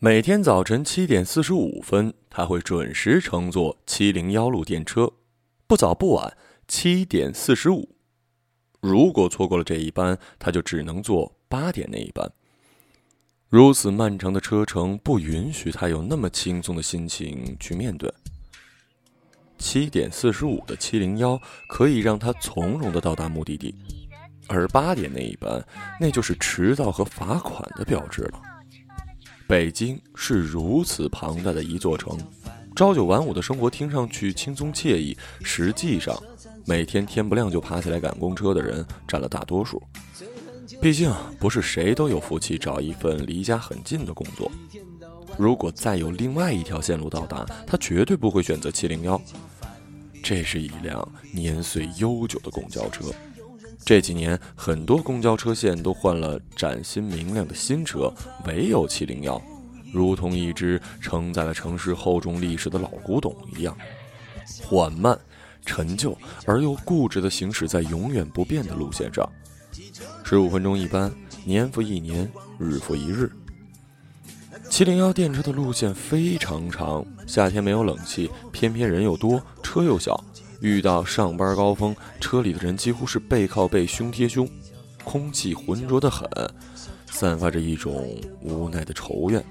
每天早晨七点四十五分，他会准时乘坐七零幺路电车，不早不晚，七点四十五。如果错过了这一班，他就只能坐八点那一班。如此漫长的车程不允许他有那么轻松的心情去面对。七点四十五的七零幺可以让他从容的到达目的地，而八点那一班，那就是迟到和罚款的标志了。北京是如此庞大的一座城，朝九晚五的生活听上去轻松惬意，实际上，每天天不亮就爬起来赶公车的人占了大多数。毕竟不是谁都有福气找一份离家很近的工作。如果再有另外一条线路到达，他绝对不会选择七零幺。这是一辆年岁悠久的公交车。这几年，很多公交车线都换了崭新明亮的新车，唯有七零幺，如同一只承载了城市厚重历史的老古董一样，缓慢、陈旧而又固执地行驶在永远不变的路线上。十五分钟一班，年复一年，日复一日。七零幺电车的路线非常长，夏天没有冷气，偏偏人又多，车又小。遇到上班高峰，车里的人几乎是背靠背、胸贴胸，空气浑浊得很，散发着一种无奈的愁怨，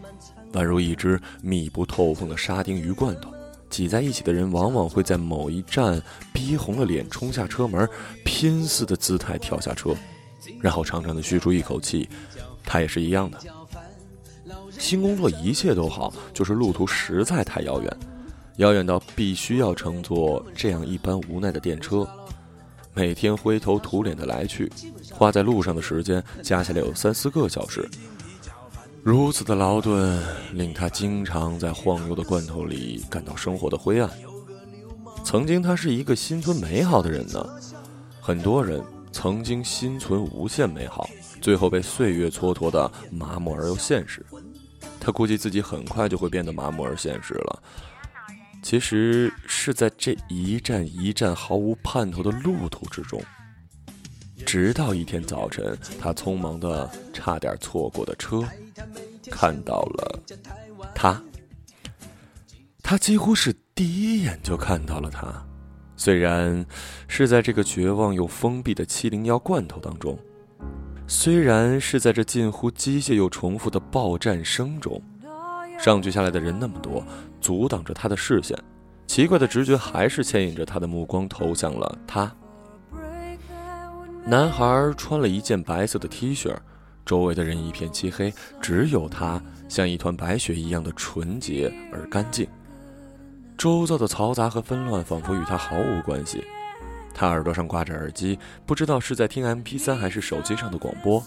宛如一只密不透风的沙丁鱼罐头。挤在一起的人往往会在某一站逼红了脸冲下车门，拼似的姿态跳下车，然后长长的吁出一口气。他也是一样的。新工作一切都好，就是路途实在太遥远。遥远到必须要乘坐这样一班无奈的电车，每天灰头土脸的来去，花在路上的时间加起来有三四个小时。如此的劳顿，令他经常在晃悠的罐头里感到生活的灰暗。曾经他是一个心存美好的人呢，很多人曾经心存无限美好，最后被岁月蹉跎的麻木而又现实。他估计自己很快就会变得麻木而现实了。其实是在这一站一站毫无盼头的路途之中，直到一天早晨，他匆忙的差点错过的车，看到了他。他几乎是第一眼就看到了他，虽然是在这个绝望又封闭的七零幺罐头当中，虽然是在这近乎机械又重复的报站声中。上去下来的人那么多，阻挡着他的视线。奇怪的直觉还是牵引着他的目光投向了他。男孩穿了一件白色的 T 恤，周围的人一片漆黑，只有他像一团白雪一样的纯洁而干净。周遭的嘈杂和纷乱仿佛与他毫无关系。他耳朵上挂着耳机，不知道是在听 MP3 还是手机上的广播。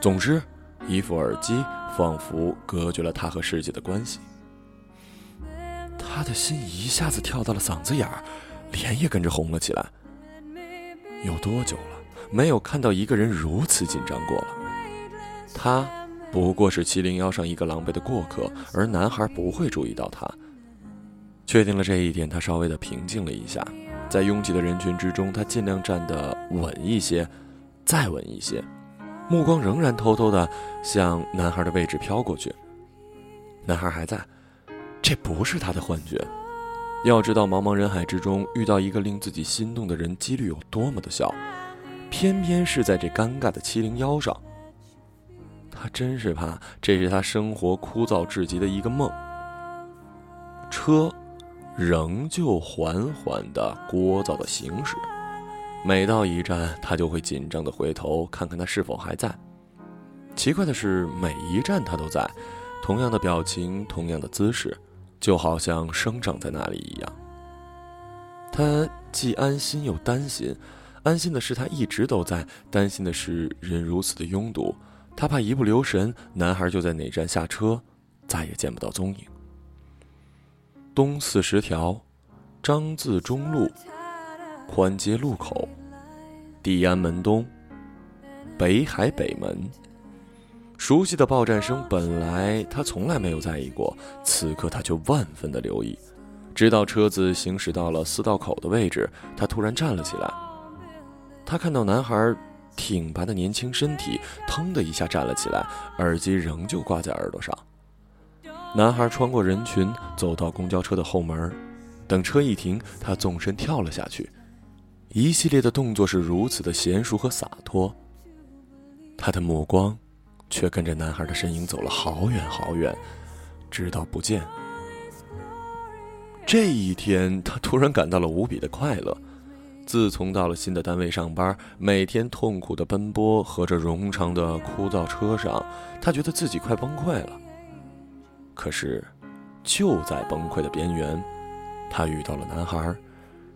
总之，一副耳机。仿佛隔绝了他和世界的关系，他的心一下子跳到了嗓子眼儿，脸也跟着红了起来。有多久了，没有看到一个人如此紧张过了？他不过是七零幺上一个狼狈的过客，而男孩不会注意到他。确定了这一点，他稍微的平静了一下，在拥挤的人群之中，他尽量站得稳一些，再稳一些。目光仍然偷偷的向男孩的位置飘过去。男孩还在，这不是他的幻觉。要知道，茫茫人海之中遇到一个令自己心动的人，几率有多么的小，偏偏是在这尴尬的七零幺上。他真是怕，这是他生活枯燥至极的一个梦。车，仍旧缓缓的、聒噪的行驶。每到一站，他就会紧张的回头看看他是否还在。奇怪的是，每一站他都在，同样的表情，同样的姿势，就好像生长在那里一样。他既安心又担心，安心的是他一直都在，担心的是人如此的拥堵，他怕一不留神，男孩就在哪站下车，再也见不到踪影。东四十条，张自忠路。宽街路口，地安门东，北海北门。熟悉的报站声，本来他从来没有在意过，此刻他却万分的留意。直到车子行驶到了四道口的位置，他突然站了起来。他看到男孩挺拔的年轻身体，腾的一下站了起来，耳机仍旧挂在耳朵上。男孩穿过人群，走到公交车的后门。等车一停，他纵身跳了下去。一系列的动作是如此的娴熟和洒脱。他的目光，却跟着男孩的身影走了好远好远，直到不见。这一天，他突然感到了无比的快乐。自从到了新的单位上班，每天痛苦的奔波和这冗长的枯燥车上，他觉得自己快崩溃了。可是，就在崩溃的边缘，他遇到了男孩，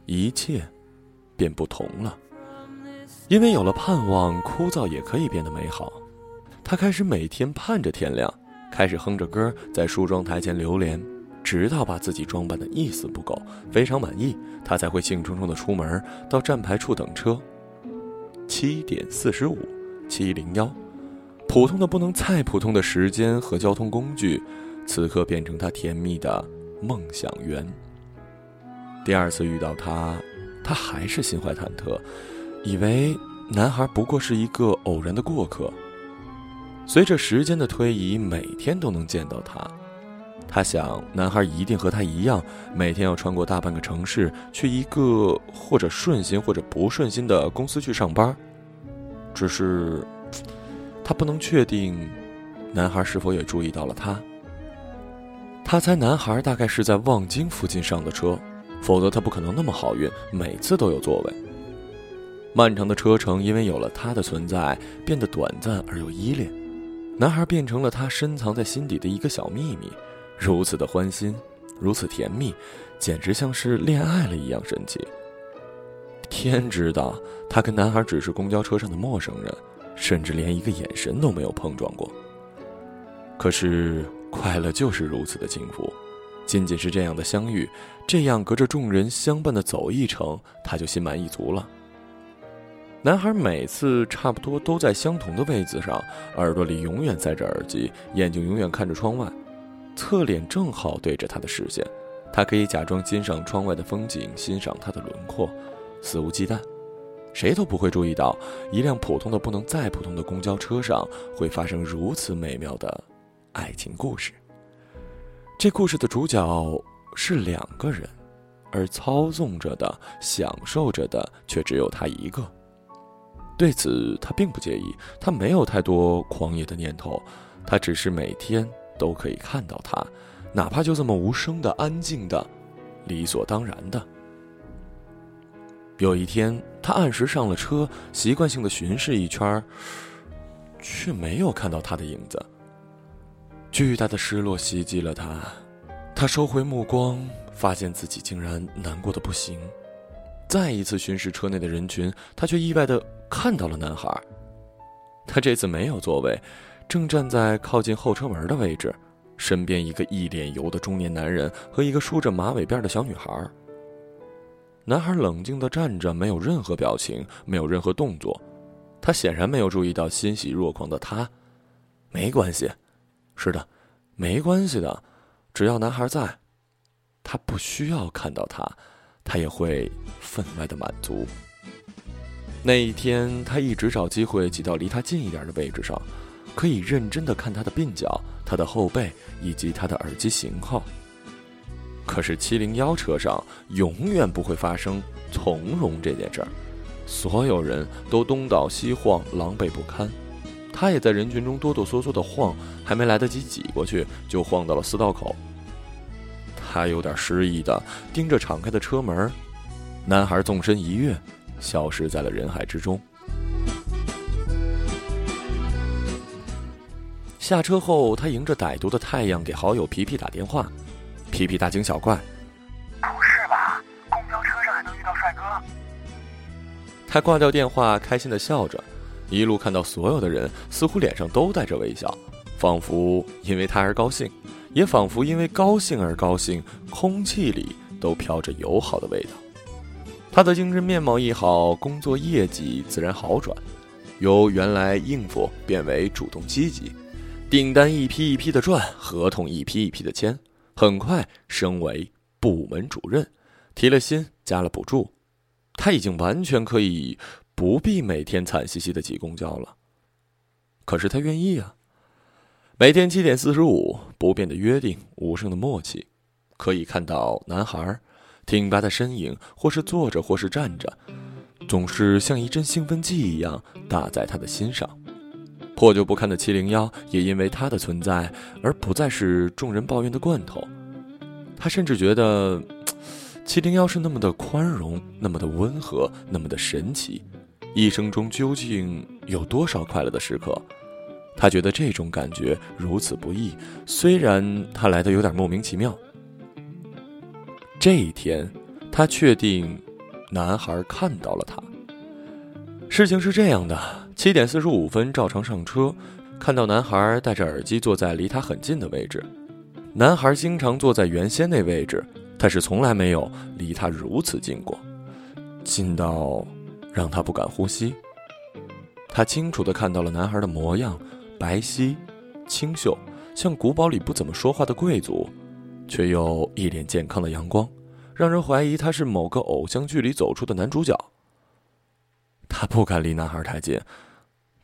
一切便不同了。因为有了盼望，枯燥也可以变得美好。他开始每天盼着天亮，开始哼着歌在梳妆台前流连。直到把自己装扮的一丝不苟，非常满意，他才会兴冲冲的出门到站牌处等车。七点四十五，七零幺，普通的不能再普通的时间和交通工具，此刻变成他甜蜜的梦想园。第二次遇到他，他还是心怀忐忑，以为男孩不过是一个偶然的过客。随着时间的推移，每天都能见到他。他想，男孩一定和他一样，每天要穿过大半个城市，去一个或者顺心或者不顺心的公司去上班。只是，他不能确定，男孩是否也注意到了他。他猜男孩大概是在望京附近上的车，否则他不可能那么好运，每次都有座位。漫长的车程因为有了他的存在，变得短暂而又依恋。男孩变成了他深藏在心底的一个小秘密。如此的欢心，如此甜蜜，简直像是恋爱了一样神奇。天知道，他跟男孩只是公交车上的陌生人，甚至连一个眼神都没有碰撞过。可是，快乐就是如此的幸福，仅仅是这样的相遇，这样隔着众人相伴的走一程，他就心满意足了。男孩每次差不多都在相同的位子上，耳朵里永远塞着耳机，眼睛永远看着窗外。侧脸正好对着他的视线，他可以假装欣赏窗外的风景，欣赏他的轮廓，肆无忌惮。谁都不会注意到，一辆普通的不能再普通的公交车上会发生如此美妙的爱情故事。这故事的主角是两个人，而操纵着的、享受着的却只有他一个。对此，他并不介意，他没有太多狂野的念头，他只是每天。都可以看到他，哪怕就这么无声的、安静的、理所当然的。有一天，他按时上了车，习惯性的巡视一圈，却没有看到他的影子。巨大的失落袭击了他，他收回目光，发现自己竟然难过的不行。再一次巡视车内的人群，他却意外的看到了男孩。他这次没有座位。正站在靠近后车门的位置，身边一个一脸油的中年男人和一个梳着马尾辫的小女孩。男孩冷静地站着，没有任何表情，没有任何动作。他显然没有注意到欣喜若狂的他。没关系，是的，没关系的，只要男孩在，他不需要看到他，他也会分外的满足。那一天，他一直找机会挤到离他近一点的位置上。可以认真的看他的鬓角、他的后背以及他的耳机型号。可是七零幺车上永远不会发生从容这件事儿，所有人都东倒西晃，狼狈不堪。他也在人群中哆哆嗦嗦的晃，还没来得及挤过去，就晃到了四道口。他有点失意的盯着敞开的车门，男孩纵身一跃，消失在了人海之中。下车后，他迎着歹毒的太阳给好友皮皮打电话。皮皮大惊小怪：“不是吧？公交车上还能遇到帅哥？”他挂掉电话，开心的笑着，一路看到所有的人似乎脸上都带着微笑，仿佛因为他而高兴，也仿佛因为高兴而高兴。空气里都飘着友好的味道。他的精神面貌一好，工作业绩自然好转，由原来应付变为主动积极。订单一批一批的赚，合同一批一批的签，很快升为部门主任，提了薪，加了补助，他已经完全可以不必每天惨兮兮的挤公交了。可是他愿意啊！每天七点四十五，不变的约定，无声的默契，可以看到男孩挺拔的身影，或是坐着，或是站着，总是像一阵兴奋剂一样打在他的心上。破旧不堪的七零幺也因为他的存在而不再是众人抱怨的罐头。他甚至觉得，七零幺是那么的宽容，那么的温和，那么的神奇。一生中究竟有多少快乐的时刻？他觉得这种感觉如此不易，虽然他来的有点莫名其妙。这一天，他确定，男孩看到了他。事情是这样的：七点四十五分，照常上车，看到男孩戴着耳机坐在离他很近的位置。男孩经常坐在原先那位置，但是从来没有离他如此近过，近到让他不敢呼吸。他清楚地看到了男孩的模样。白皙、清秀，像古堡里不怎么说话的贵族，却又一脸健康的阳光，让人怀疑他是某个偶像剧里走出的男主角。他不敢离男孩太近，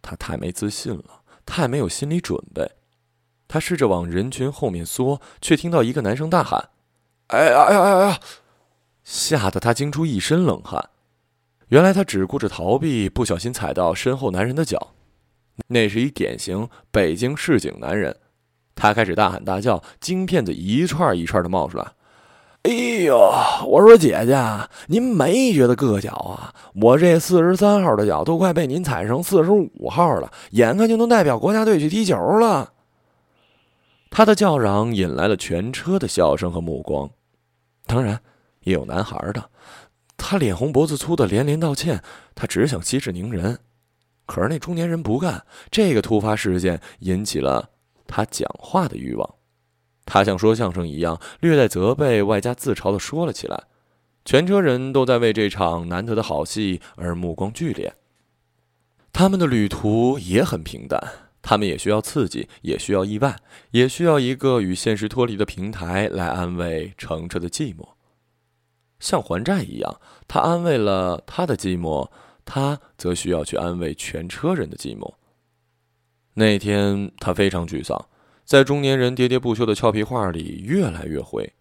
他太没自信了，太没有心理准备。他试着往人群后面缩，却听到一个男生大喊：“哎呀哎呀哎呀！”吓得他惊出一身冷汗。原来他只顾着逃避，不小心踩到身后男人的脚。那是一典型北京市井男人，他开始大喊大叫，京片子一串一串的冒出来。哎呦，我说姐姐，您没觉得硌脚啊？我这四十三号的脚都快被您踩成四十五号了，眼看就能代表国家队去踢球了。他的叫嚷引来了全车的笑声和目光，当然也有男孩的。他脸红脖子粗的连连道歉，他只想息事宁人。可是那中年人不干，这个突发事件引起了他讲话的欲望。他像说相声一样，略带责备外加自嘲的说了起来。全车人都在为这场难得的好戏而目光聚敛。他们的旅途也很平淡，他们也需要刺激，也需要意外，也需要一个与现实脱离的平台来安慰乘车的寂寞。像还债一样，他安慰了他的寂寞。他则需要去安慰全车人的寂寞。那天他非常沮丧，在中年人喋喋不休的俏皮话里越来越灰。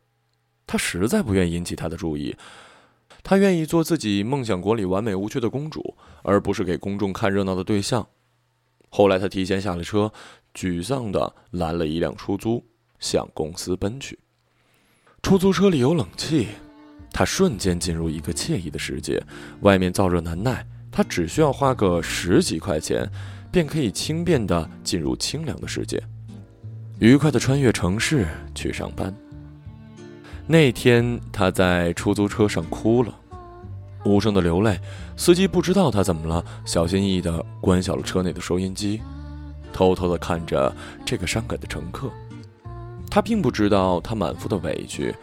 他实在不愿引起他的注意，他愿意做自己梦想国里完美无缺的公主，而不是给公众看热闹的对象。后来他提前下了车，沮丧地拦了一辆出租，向公司奔去。出租车里有冷气，他瞬间进入一个惬意的世界，外面燥热难耐。他只需要花个十几块钱，便可以轻便地进入清凉的世界，愉快地穿越城市去上班。那天他在出租车上哭了，无声的流泪。司机不知道他怎么了，小心翼翼地关小了车内的收音机，偷偷地看着这个伤感的乘客。他并不知道他满腹的委屈，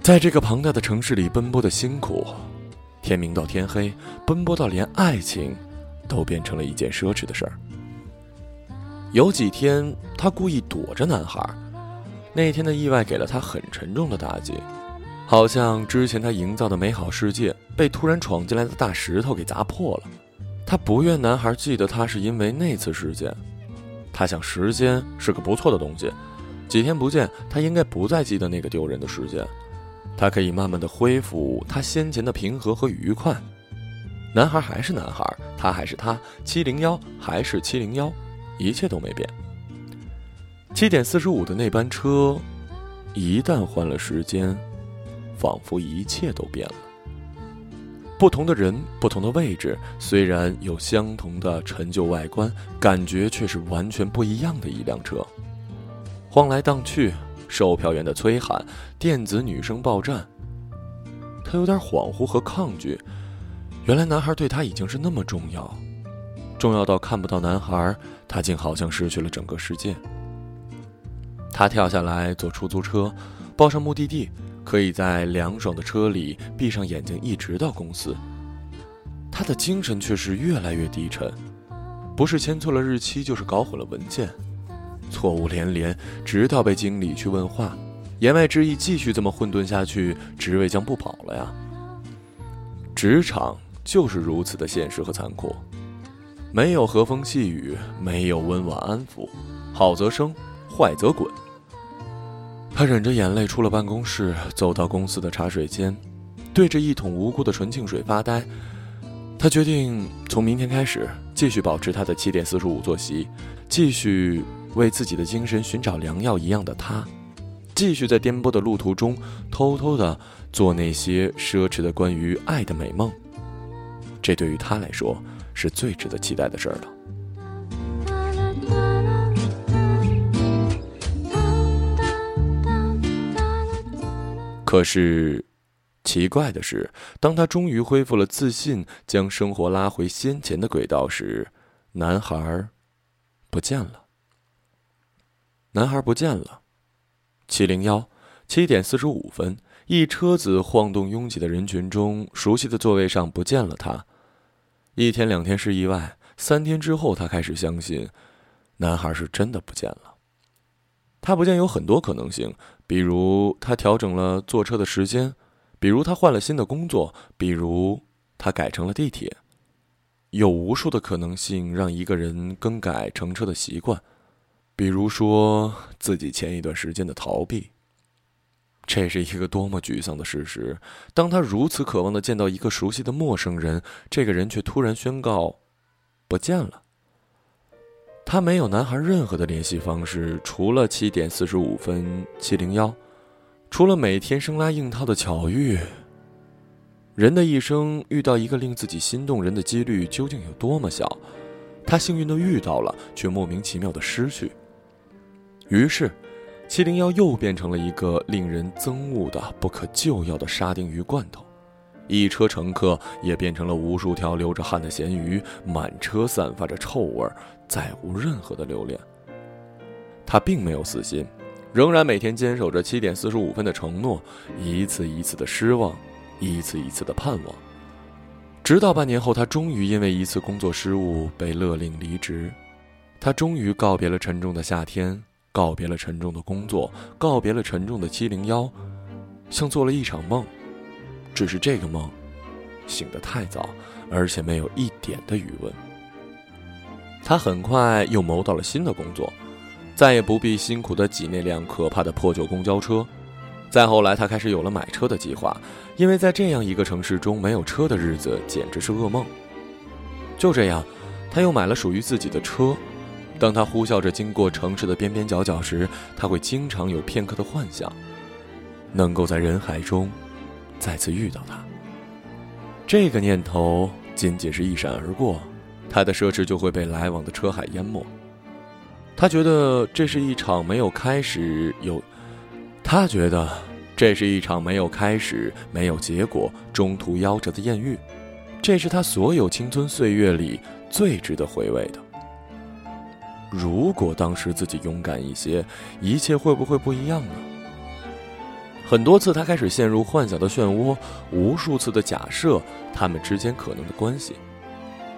在这个庞大的城市里奔波的辛苦。天明到天黑，奔波到连爱情都变成了一件奢侈的事儿。有几天，他故意躲着男孩。那天的意外给了他很沉重的打击，好像之前他营造的美好世界被突然闯进来的大石头给砸破了。他不愿男孩记得他是因为那次事件。他想，时间是个不错的东西，几天不见，他应该不再记得那个丢人的事件。他可以慢慢的恢复他先前的平和和愉快，男孩还是男孩，他还是他，七零幺还是七零幺，一切都没变。七点四十五的那班车，一旦换了时间，仿佛一切都变了。不同的人，不同的位置，虽然有相同的陈旧外观，感觉却是完全不一样的一辆车，晃来荡去。售票员的催喊，电子女声报站。他有点恍惚和抗拒，原来男孩对他已经是那么重要，重要到看不到男孩，他竟好像失去了整个世界。他跳下来坐出租车，报上目的地，可以在凉爽的车里闭上眼睛一直到公司。他的精神却是越来越低沉，不是签错了日期，就是搞混了文件。错误连连，直到被经理去问话，言外之意，继续这么混沌下去，职位将不保了呀。职场就是如此的现实和残酷，没有和风细雨，没有温婉安抚，好则生，坏则滚。他忍着眼泪出了办公室，走到公司的茶水间，对着一桶无辜的纯净水发呆。他决定从明天开始继续保持他的七点四十五作息，继续为自己的精神寻找良药一样的他，继续在颠簸的路途中偷偷的做那些奢侈的关于爱的美梦。这对于他来说是最值得期待的事儿了。可是，奇怪的是，当他终于恢复了自信，将生活拉回先前的轨道时，男孩不见了。男孩不见了。七零幺，七点四十五分，一车子晃动拥挤的人群中，熟悉的座位上不见了他。一天两天是意外，三天之后，他开始相信，男孩是真的不见了。他不见有很多可能性，比如他调整了坐车的时间，比如他换了新的工作，比如他改成了地铁。有无数的可能性让一个人更改乘车的习惯，比如说自己前一段时间的逃避。这是一个多么沮丧的事实！当他如此渴望的见到一个熟悉的陌生人，这个人却突然宣告不见了。他没有男孩任何的联系方式，除了七点四十五分七零幺，除了每天生拉硬套的巧遇。人的一生遇到一个令自己心动人的几率究竟有多么小？他幸运的遇到了，却莫名其妙的失去。于是，七零幺又变成了一个令人憎恶的不可救药的沙丁鱼罐头。一车乘客也变成了无数条流着汗的咸鱼，满车散发着臭味，再无任何的留恋。他并没有死心，仍然每天坚守着七点四十五分的承诺，一次一次的失望，一次一次的盼望，直到半年后，他终于因为一次工作失误被勒令离职。他终于告别了沉重的夏天，告别了沉重的工作，告别了沉重的七零幺，像做了一场梦。只是这个梦，醒得太早，而且没有一点的余温。他很快又谋到了新的工作，再也不必辛苦的挤那辆可怕的破旧公交车。再后来，他开始有了买车的计划，因为在这样一个城市中，没有车的日子简直是噩梦。就这样，他又买了属于自己的车。当他呼啸着经过城市的边边角角时，他会经常有片刻的幻想，能够在人海中。再次遇到他，这个念头仅仅是一闪而过，他的奢侈就会被来往的车海淹没。他觉得这是一场没有开始有，他觉得这是一场没有开始、没有结果、中途夭折的艳遇。这是他所有青春岁月里最值得回味的。如果当时自己勇敢一些，一切会不会不一样呢？很多次，他开始陷入幻想的漩涡，无数次的假设他们之间可能的关系。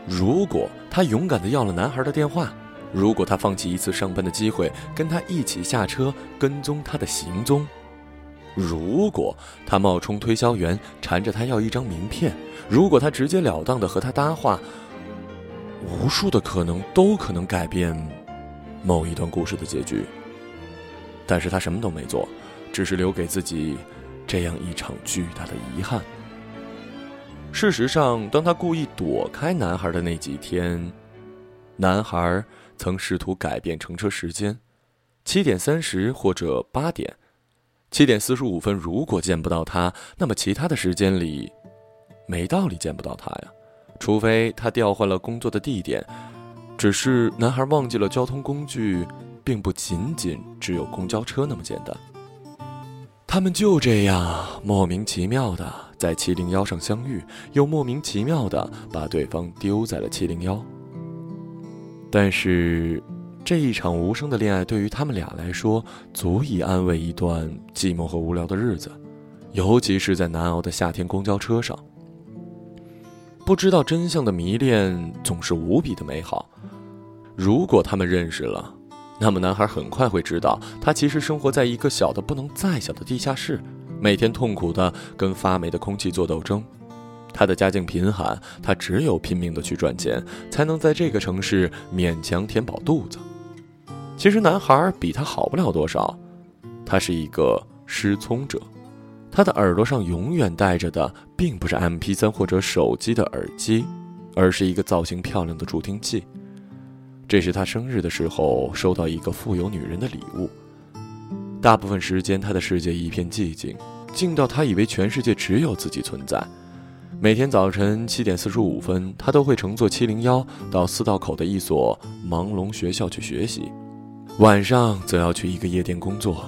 如果他勇敢的要了男孩的电话，如果他放弃一次上班的机会，跟他一起下车跟踪他的行踪，如果他冒充推销员缠着他要一张名片，如果他直截了当的和他搭话，无数的可能都可能改变某一段故事的结局。但是他什么都没做。只是留给自己这样一场巨大的遗憾。事实上，当他故意躲开男孩的那几天，男孩曾试图改变乘车时间，七点三十或者八点，七点四十五分。如果见不到他，那么其他的时间里，没道理见不到他呀，除非他调换了工作的地点。只是男孩忘记了交通工具，并不仅仅只有公交车那么简单。他们就这样莫名其妙的在七零幺上相遇，又莫名其妙的把对方丢在了七零幺。但是，这一场无声的恋爱对于他们俩来说，足以安慰一段寂寞和无聊的日子，尤其是在难熬的夏天公交车上。不知道真相的迷恋总是无比的美好。如果他们认识了。那么，男孩很快会知道，他其实生活在一个小的不能再小的地下室，每天痛苦的跟发霉的空气做斗争。他的家境贫寒，他只有拼命的去赚钱，才能在这个城市勉强填饱肚子。其实男孩比他好不了多少，他是一个失聪者，他的耳朵上永远戴着的并不是 MP3 或者手机的耳机，而是一个造型漂亮的助听器。这是他生日的时候收到一个富有女人的礼物。大部分时间，他的世界一片寂静，静到他以为全世界只有自己存在。每天早晨七点四十五分，他都会乘坐七零幺到四道口的一所盲聋学校去学习。晚上则要去一个夜店工作，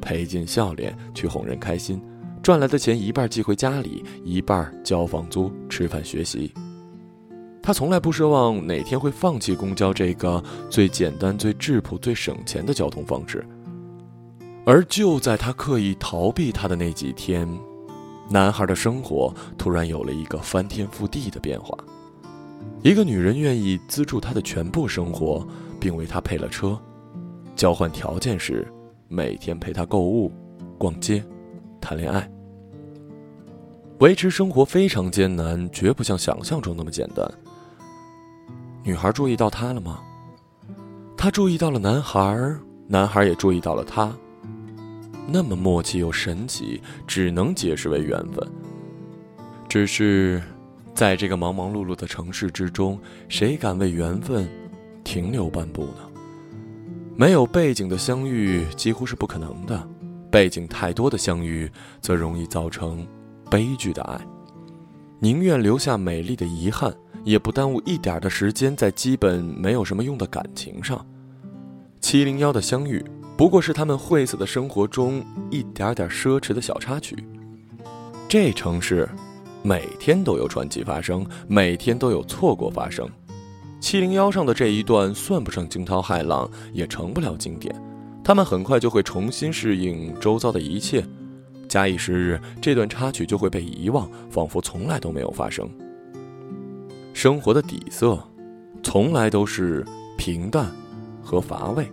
赔尽笑脸去哄人开心，赚来的钱一半寄回家里，一半交房租、吃饭、学习。他从来不奢望哪天会放弃公交这个最简单、最质朴、最省钱的交通方式。而就在他刻意逃避他的那几天，男孩的生活突然有了一个翻天覆地的变化。一个女人愿意资助他的全部生活，并为他配了车。交换条件是，每天陪他购物、逛街、谈恋爱。维持生活非常艰难，绝不像想象中那么简单。女孩注意到他了吗？他注意到了男孩，男孩也注意到了她。那么默契又神奇，只能解释为缘分。只是，在这个忙忙碌碌的城市之中，谁敢为缘分停留半步呢？没有背景的相遇几乎是不可能的，背景太多的相遇则容易造成悲剧的爱。宁愿留下美丽的遗憾，也不耽误一点的时间在基本没有什么用的感情上。七零幺的相遇不过是他们晦涩的生活中一点点奢侈的小插曲。这城市，每天都有传奇发生，每天都有错过发生。七零幺上的这一段算不上惊涛骇浪，也成不了经典。他们很快就会重新适应周遭的一切，假以时日，这段插曲就会被遗忘，仿佛从来都没有发生。生活的底色，从来都是平淡和乏味。